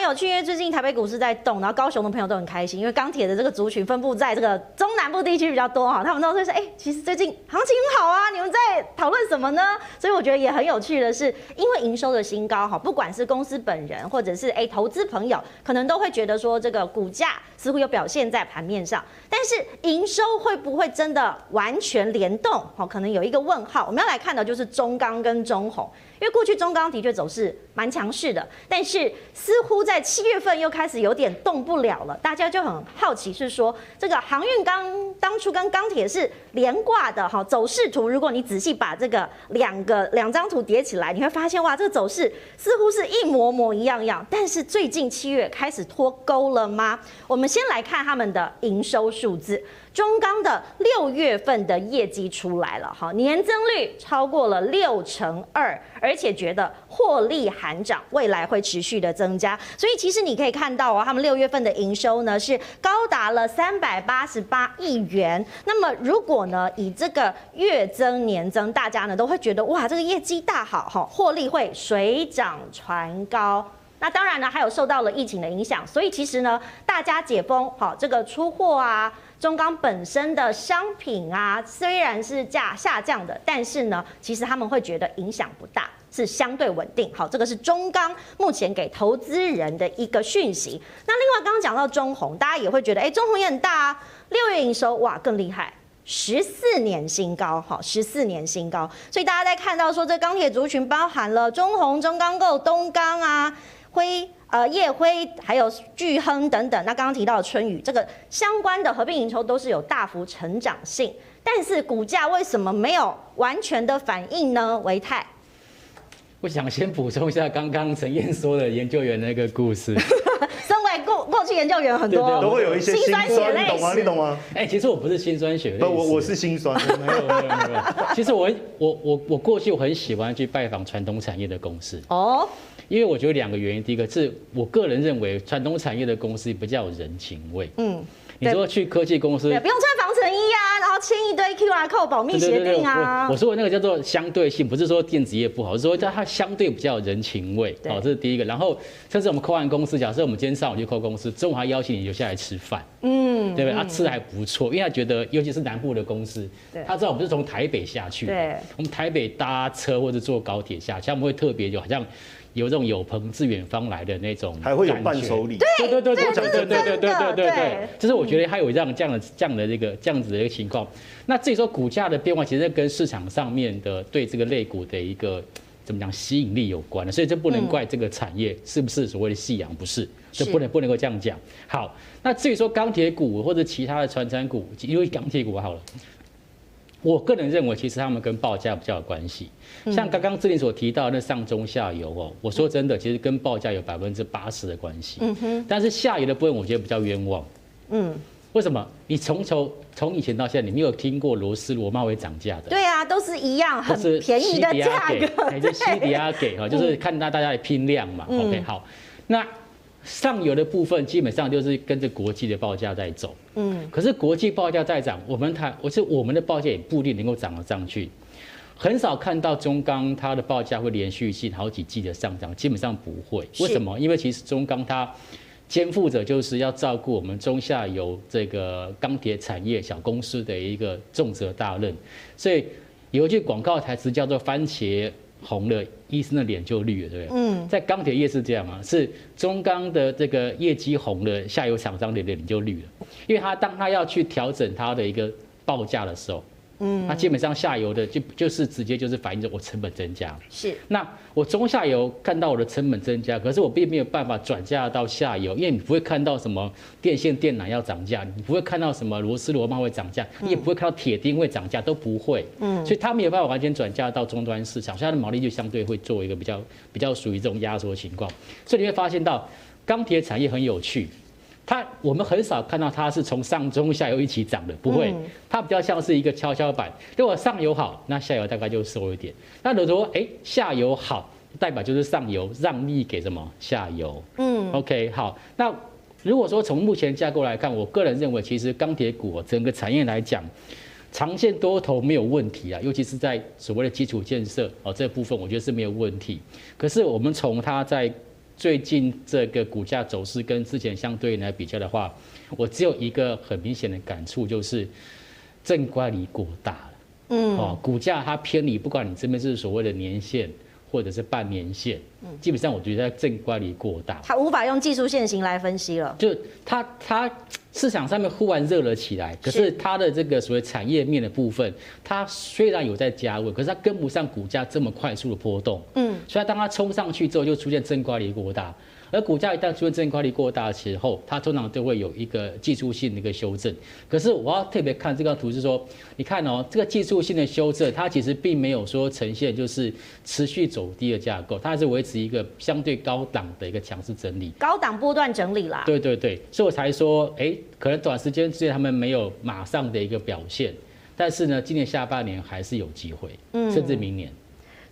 蛮有趣，因为最近台北股市在动，然后高雄的朋友都很开心，因为钢铁的这个族群分布在这个中南部地区比较多哈，他们都会说，哎，其实最近行情很好啊，你们在讨论什么呢？所以我觉得也很有趣的是，因为营收的新高哈，不管是公司本人或者是哎投资朋友，可能都会觉得说这个股价似乎有表现在盘面上，但是营收会不会真的完全联动？好，可能有一个问号。我们要来看的就是中钢跟中鸿。因为过去中钢的确走势蛮强势的，但是似乎在七月份又开始有点动不了了，大家就很好奇，是说这个航运钢当初跟钢铁是连挂的哈，走势图，如果你仔细把这个两个两张图叠起来，你会发现哇，这个走势似乎是一模模一样样，但是最近七月开始脱钩了吗？我们先来看他们的营收数字。中钢的六月份的业绩出来了，哈，年增率超过了六成二，而且觉得获利含涨，未来会持续的增加。所以其实你可以看到啊，他们六月份的营收呢是高达了三百八十八亿元。那么如果呢以这个月增年增，大家呢都会觉得哇，这个业绩大好哈，获利会水涨船高。那当然呢，还有受到了疫情的影响，所以其实呢，大家解封，好，这个出货啊。中钢本身的商品啊，虽然是价下降的，但是呢，其实他们会觉得影响不大，是相对稳定。好，这个是中钢目前给投资人的一个讯息。那另外刚刚讲到中红，大家也会觉得，哎，中红也很大啊，六月营收哇更厉害，十四年新高，好，十四年新高。所以大家在看到说，这钢铁族群包含了中红、中钢构、东钢啊。辉呃叶辉还有巨亨等等，那刚刚提到的春雨这个相关的合并营收都是有大幅成长性，但是股价为什么没有完全的反应呢？维泰，我想先补充一下刚刚陈燕说的研究员那个故事。身为过过去研究员很多，都会有一些心酸血泪，你懂吗？你懂吗？哎、欸，其实我不是心酸血泪，不，我我是心酸。没有没有没有。其实我我我我过去我很喜欢去拜访传统产业的公司哦。因为我觉得两个原因，第一个是我个人认为传统产业的公司比较有人情味。嗯，你说去科技公司，不用穿防尘衣啊，然后签一堆 QR code 保密协定啊。我说的那个叫做相对性，不是说电子业不好，是说它相对比较有人情味。好，这是第一个。然后甚至我们扣完公司，假设我们今天上午去扣公司，中午还邀请你留下来吃饭。嗯，对不对？他吃的还不错，因为他觉得，尤其是南部的公司，他知道我们是从台北下去，对，我们台北搭车或者坐高铁下去，他们会特别就好像。有这种有朋自远方来的那种，还会有伴手礼。对对对对对对对对对对对，就是我觉得还有这样这样的这样的这个这样子的一个情况。那至于说股价的变化，其实跟市场上面的对这个类股的一个怎么讲吸引力有关的，所以这不能怪这个产业是不是所谓的夕阳，不是，这不能不能够这样讲。好，那至于说钢铁股或者其他的传产股，因为钢铁股好了。我个人认为，其实他们跟报价比较有关系。像刚刚志玲所提到的那上中下游哦，我说真的，其实跟报价有百分之八十的关系。嗯哼。但是下游的部分，我觉得比较冤枉。嗯。为什么？你从从从以前到现在，你没有听过螺丝螺帽会涨价的？对啊，都是一样，很便宜的价格。还是西迪亚给哈，就是看大大家的拼量嘛。OK，好，那。上游的部分基本上就是跟着国际的报价在走，嗯，可是国际报价在涨，我们台我是我们的报价也不一定能够涨得上去，很少看到中钢它的报价会连续性好几季的上涨，基本上不会。为什么？因为其实中钢它肩负着就是要照顾我们中下游这个钢铁产业小公司的一个重责大任，所以有一句广告台词叫做“番茄”。红了，医生的脸就绿了，对不对？嗯，在钢铁业是这样啊，是中钢的这个业绩红了，下游厂商的脸就绿了，因为他当他要去调整他的一个报价的时候。嗯，那基本上下游的就就是直接就是反映着我成本增加。是，那我中下游看到我的成本增加，可是我并没有办法转嫁到下游，因为你不会看到什么电线电缆要涨价，你不会看到什么螺丝螺帽会涨价，你也不会看到铁钉会涨价，都不会。嗯，所以它没有办法完全转嫁到终端市场，所以它的毛利就相对会做一个比较比较属于这种压缩情况。所以你会发现到钢铁产业很有趣。它我们很少看到它是从上中下游一起涨的，不会，它比较像是一个跷跷板。如果上游好，那下游大概就收一点。那如果说哎下游好，代表就是上游让利给什么下游。嗯，OK 好。那如果说从目前架构来看，我个人认为其实钢铁股整个产业来讲，长线多头没有问题啊，尤其是在所谓的基础建设哦这部分，我觉得是没有问题。可是我们从它在最近这个股价走势跟之前相对来比较的话，我只有一个很明显的感触，就是正乖离过大了。嗯，哦，股价它偏离，不管你这边是所谓的年线或者是半年线，嗯基本上我觉得正乖离过大，它无法用技术线型来分析了。就它它市场上面忽然热了起来，可是它的这个所谓产业面的部分，它虽然有在加温，可是它跟不上股价这么快速的波动。嗯，所以当它冲上去之后，就出现正乖离过大。而股价一旦出现正乖离过大的时候，它通常都会有一个技术性的一个修正。可是我要特别看这张图，是说，你看哦，这个技术性的修正，它其实并没有说呈现就是持续走低的架构，它还是维持一个相对高档的一个强势整理，高档波段整理啦。对对对，所以我才说，哎，可能短时间之内他们没有马上的一个表现，但是呢，今年下半年还是有机会，嗯甚至明年。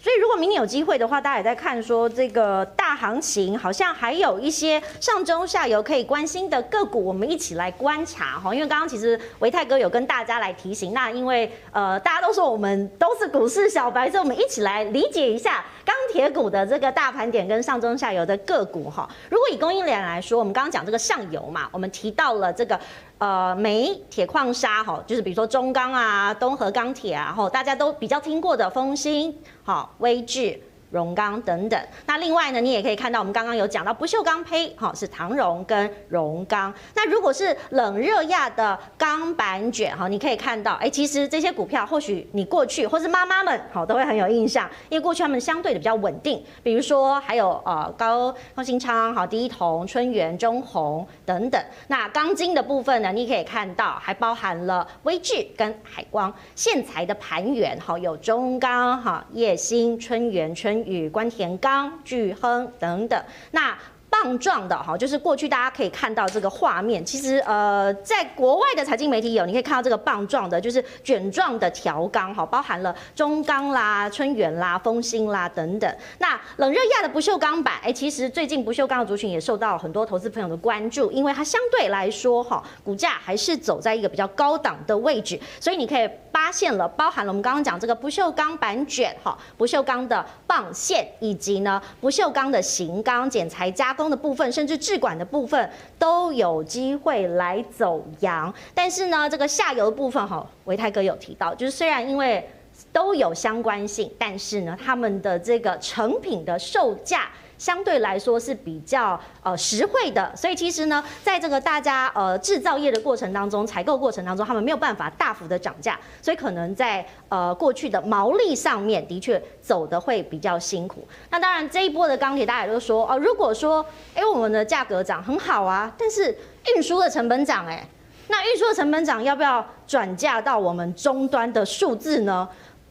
所以，如果明年有机会的话，大家也在看说这个大行情，好像还有一些上中下游可以关心的个股，我们一起来观察哈。因为刚刚其实维泰哥有跟大家来提醒，那因为呃大家都说我们都是股市小白，所以我们一起来理解一下钢铁股的这个大盘点跟上中下游的个股哈。如果以供应链来说，我们刚刚讲这个上游嘛，我们提到了这个。呃，煤、铁矿砂，哈，就是比如说中钢啊、东河钢铁啊，哈，大家都比较听过的丰兴，好，威致。荣钢等等，那另外呢，你也可以看到，我们刚刚有讲到不锈钢胚，哈，是唐荣跟荣钢。那如果是冷热轧的钢板卷，哈，你可以看到，哎，其实这些股票或许你过去或是妈妈们，好，都会很有印象，因为过去他们相对的比较稳定。比如说还有呃高高新昌，好，第一铜、春元、中红等等。那钢筋的部分呢，你可以看到还包含了威致跟海光。线材的盘源，好，有中钢、哈、叶兴、春元、春。与关田刚、巨亨等等，那。棒状的哈，就是过去大家可以看到这个画面，其实呃，在国外的财经媒体有，你可以看到这个棒状的，就是卷状的条钢哈，包含了中钢啦、春元啦、丰兴啦等等。那冷热轧的不锈钢板，哎，其实最近不锈钢的族群也受到很多投资朋友的关注，因为它相对来说哈，股价还是走在一个比较高档的位置，所以你可以发现了，包含了我们刚刚讲这个不锈钢板卷哈，不锈钢的棒线，以及呢不锈钢的型钢剪裁加工的部分，甚至制管的部分都有机会来走阳，但是呢，这个下游的部分哈，维泰哥有提到，就是虽然因为都有相关性，但是呢，他们的这个成品的售价。相对来说是比较呃实惠的，所以其实呢，在这个大家呃制造业的过程当中，采购过程当中，他们没有办法大幅的涨价，所以可能在呃过去的毛利上面的确走得会比较辛苦。那当然这一波的钢铁，大家也都说哦、呃，如果说哎我们的价格涨很好啊，但是运输的成本涨哎，那运输的成本涨要不要转嫁到我们终端的数字呢？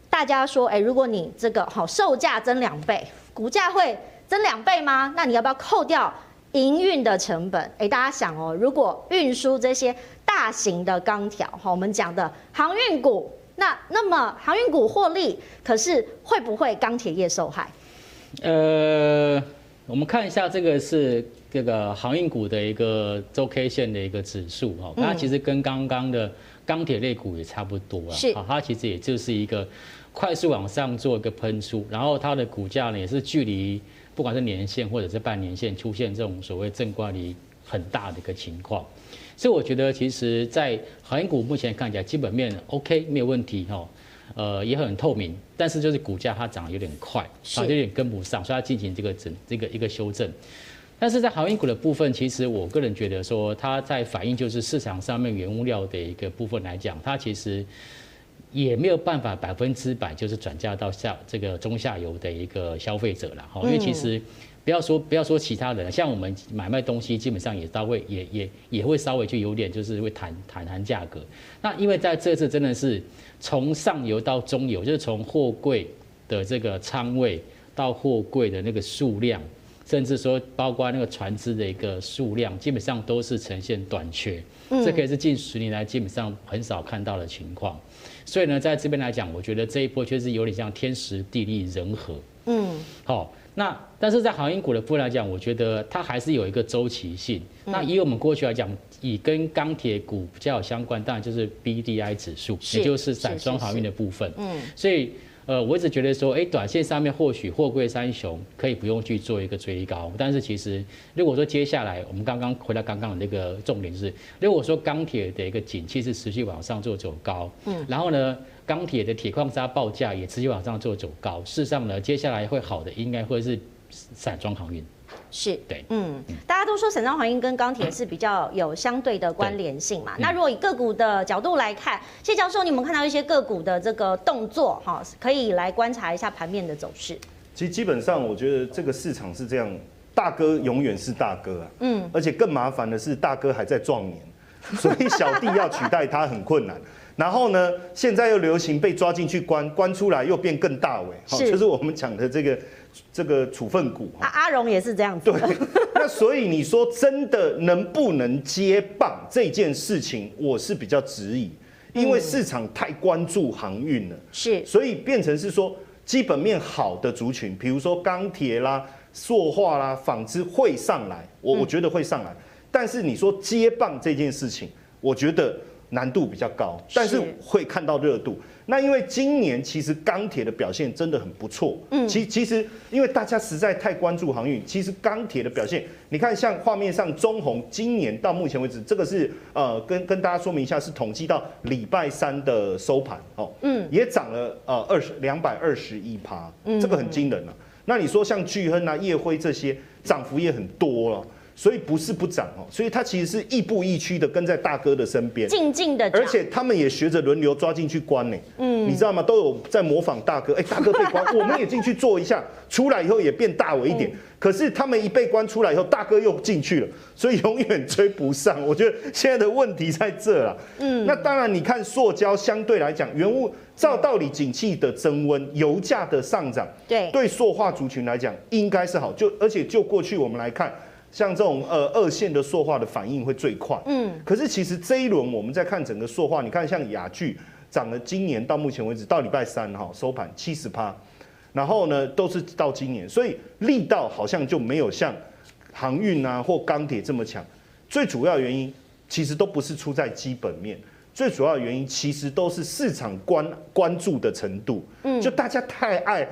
大家说哎，如果你这个好售价增两倍，股价会。增两倍吗？那你要不要扣掉营运的成本？诶，大家想哦，如果运输这些大型的钢条，哈，我们讲的航运股，那那么航运股获利，可是会不会钢铁业受害？呃，我们看一下这个是这个航运股的一个周 K 线的一个指数哈，它其实跟刚刚的钢铁类股也差不多啊，是，它其实也就是一个快速往上做一个喷出，然后它的股价呢也是距离。不管是年线或者是半年线出现这种所谓正乖离很大的一个情况，所以我觉得其实，在航运股目前看起来基本面 OK 没有问题哈，呃也很透明，但是就是股价它涨得有点快，啊有点跟不上，所以它进行这个整这个一个修正。但是在航运股的部分，其实我个人觉得说，它在反映就是市场上面原物料的一个部分来讲，它其实。也没有办法百分之百就是转嫁到下这个中下游的一个消费者了哈，因为其实不要说不要说其他人，像我们买卖东西基本上也稍微也也也会稍微就有点就是会谈谈谈价格。那因为在这次真的是从上游到中游，就是从货柜的这个仓位到货柜的那个数量，甚至说包括那个船只的一个数量，基本上都是呈现短缺。这可以是近十年来基本上很少看到的情况。所以呢，在这边来讲，我觉得这一波确实有点像天时地利人和。嗯，好，那但是在航运股的部分来讲，我觉得它还是有一个周期性。那以我们过去来讲，以跟钢铁股比较有相关，当然就是 BDI 指数，也就是散装航运的部分。嗯，所以呃，我一直觉得说，哎，短线上面或许货柜三雄可以不用去做一个追高，但是其实如果说接下来我们刚刚回到刚刚的那个重点是，如果说钢铁的一个景气是持续往上做走高，嗯，然后呢，钢铁的铁矿砂报价也持续往上做走高，事实上呢，接下来会好的应该会是散装航运。是对，嗯，大家都说散装航运跟钢铁是比较有相对的关联性嘛。那如果以个股的角度来看，谢教授，你们看到一些个股的这个动作哈，可以来观察一下盘面的走势。其实基本上，我觉得这个市场是这样，大哥永远是大哥啊，嗯，而且更麻烦的是，大哥还在壮年，所以小弟要取代他很困难。然后呢，现在又流行被抓进去关，关出来又变更大尾，好，就是我们讲的这个。这个处分股啊，阿荣也是这样子。对，那所以你说真的能不能接棒 这件事情，我是比较质疑，因为市场太关注航运了，是，所以变成是说基本面好的族群，比如说钢铁啦、塑化啦、纺织会上来，我我觉得会上来，但是你说接棒这件事情，我觉得难度比较高，但是会看到热度。那因为今年其实钢铁的表现真的很不错，嗯，其其实因为大家实在太关注航运，其实钢铁的表现，你看像画面上中红今年到目前为止，这个是呃跟跟大家说明一下，是统计到礼拜三的收盘哦，嗯，也涨了呃二十两百二十一趴，嗯，这个很惊人了，啊。那你说像巨亨啊、烨辉这些涨幅也很多了。所以不是不涨哦，所以它其实是亦步亦趋的跟在大哥的身边，静静的，而且他们也学着轮流抓进去关呢。嗯，你知道吗？都有在模仿大哥，哎，大哥被关，我们也进去做一下，出来以后也变大我一点。可是他们一被关出来以后，大哥又进去了，所以永远追不上。我觉得现在的问题在这了。嗯，那当然，你看塑胶相对来讲，原物照道理景气的增温，油价的上涨，对，对塑化族群来讲应该是好。就而且就过去我们来看。像这种呃二线的塑化的反应会最快，嗯，可是其实这一轮我们在看整个塑化，你看像雅聚涨了，今年到目前为止到礼拜三哈收盘七十趴，然后呢都是到今年，所以力道好像就没有像航运啊或钢铁这么强。最主要原因其实都不是出在基本面，最主要原因其实都是市场关关注的程度，嗯，就大家太爱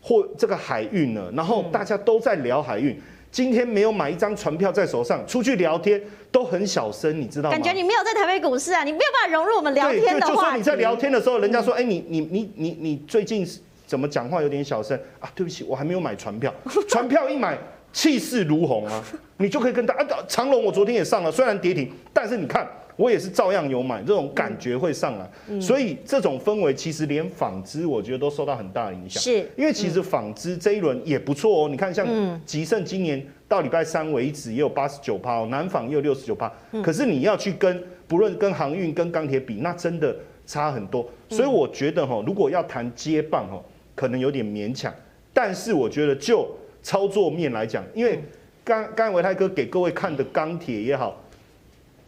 或这个海运了，然后大家都在聊海运。今天没有买一张船票在手上，出去聊天都很小声，你知道吗？感觉你没有在台北股市啊，你没有办法融入我们聊天的话。就说你在聊天的时候，人家说：“哎，你你你你你最近怎么讲话有点小声啊？”对不起，我还没有买船票，船票一买气势如虹啊，你就可以跟他啊，长隆我昨天也上了，虽然跌停，但是你看。我也是照样有买，这种感觉会上来，嗯、所以这种氛围其实连纺织我觉得都受到很大的影响。是，因为其实纺织这一轮也不错哦。你看，像吉盛今年到礼拜三为止也有八十九趴哦，南纺也有六十九趴。可是你要去跟不论跟航运跟钢铁比，那真的差很多。所以我觉得哈，如果要谈接棒哈，可能有点勉强。但是我觉得就操作面来讲，因为刚刚维泰哥给各位看的钢铁也好。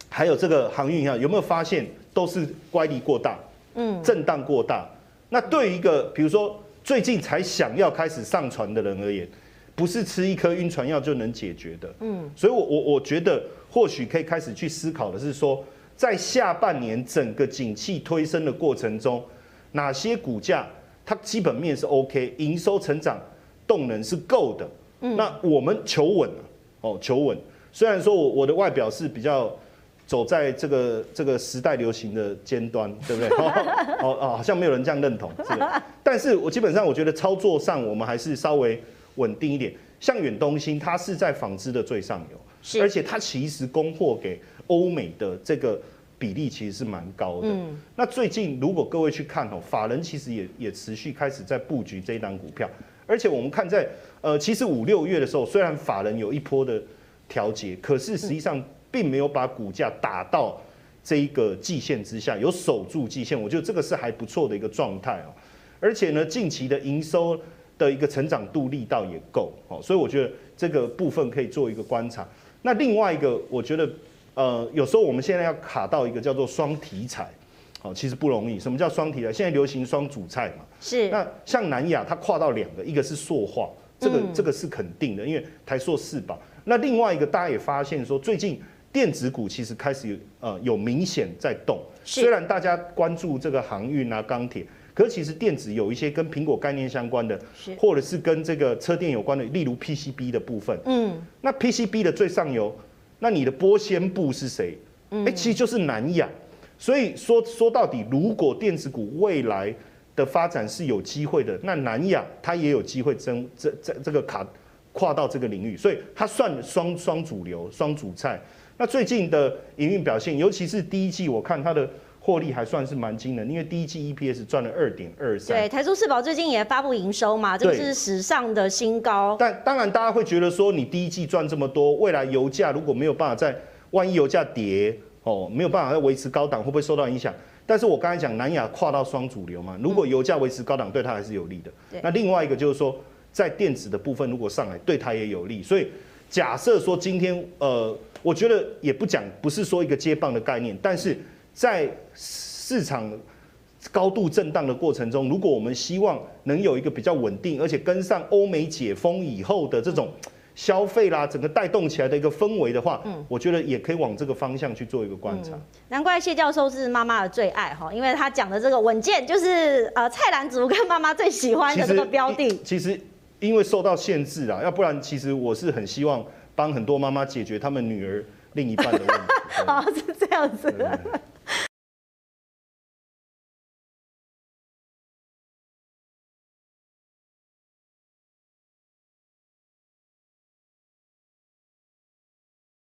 还有这个航运一样，有没有发现都是乖离过大，嗯，震荡过大。那对于一个比如说最近才想要开始上船的人而言，不是吃一颗晕船药就能解决的，嗯。所以我我我觉得或许可以开始去思考的是说，在下半年整个景气推升的过程中，哪些股价它基本面是 OK，营收成长动能是够的，嗯。那我们求稳哦，求稳。虽然说我我的外表是比较。走在这个这个时代流行的尖端，对不对？哦哦，好像没有人这样认同，是的。但是我基本上我觉得操作上我们还是稍微稳定一点。像远东新，它是在纺织的最上游，是而且它其实供货给欧美的这个比例其实是蛮高的。嗯。那最近如果各位去看哦，法人其实也也持续开始在布局这一档股票，而且我们看在呃，其实五六月的时候，虽然法人有一波的调节，可是实际上。并没有把股价打到这一个季线之下，有守住季线，我觉得这个是还不错的一个状态哦。而且呢，近期的营收的一个成长度力道也够哦，所以我觉得这个部分可以做一个观察。那另外一个，我觉得呃，有时候我们现在要卡到一个叫做双题材，哦，其实不容易。什么叫双题材？现在流行双主菜嘛。是。那像南亚，它跨到两个，一个是塑化，这个这个是肯定的，因为台塑四宝。那另外一个，大家也发现说最近。电子股其实开始有呃有明显在动，虽然大家关注这个航运啊钢铁，可是其实电子有一些跟苹果概念相关的，或者是跟这个车电有关的，例如 PCB 的部分。嗯，那 PCB 的最上游，那你的玻纤布是谁？哎、欸，其实就是南亚。所以说说到底，如果电子股未来的发展是有机会的，那南亚它也有机会争这这这个卡跨到这个领域，所以它算双双主流、双主菜。那最近的营运表现，尤其是第一季，我看它的获利还算是蛮惊人，因为第一季 EPS 赚了二点二三。对，台塑四宝最近也发布营收嘛，这个是史上的新高。但当然，大家会觉得说，你第一季赚这么多，未来油价如果没有办法在，万一油价跌哦，没有办法再维持高档，会不会受到影响？但是我刚才讲南亚跨到双主流嘛，如果油价维持高档，对它还是有利的。那另外一个就是说，在电子的部分如果上来，对它也有利。所以假设说今天呃。我觉得也不讲，不是说一个接棒的概念，但是在市场高度震荡的过程中，如果我们希望能有一个比较稳定，而且跟上欧美解封以后的这种消费啦，整个带动起来的一个氛围的话，嗯，我觉得也可以往这个方向去做一个观察。难怪谢教授是妈妈的最爱哈，因为他讲的这个稳健，就是呃蔡澜族跟妈妈最喜欢的这个标的。其实因为受到限制啊，要不然其实我是很希望。帮很多妈妈解决他们女儿另一半的问题。哦，是这样子的。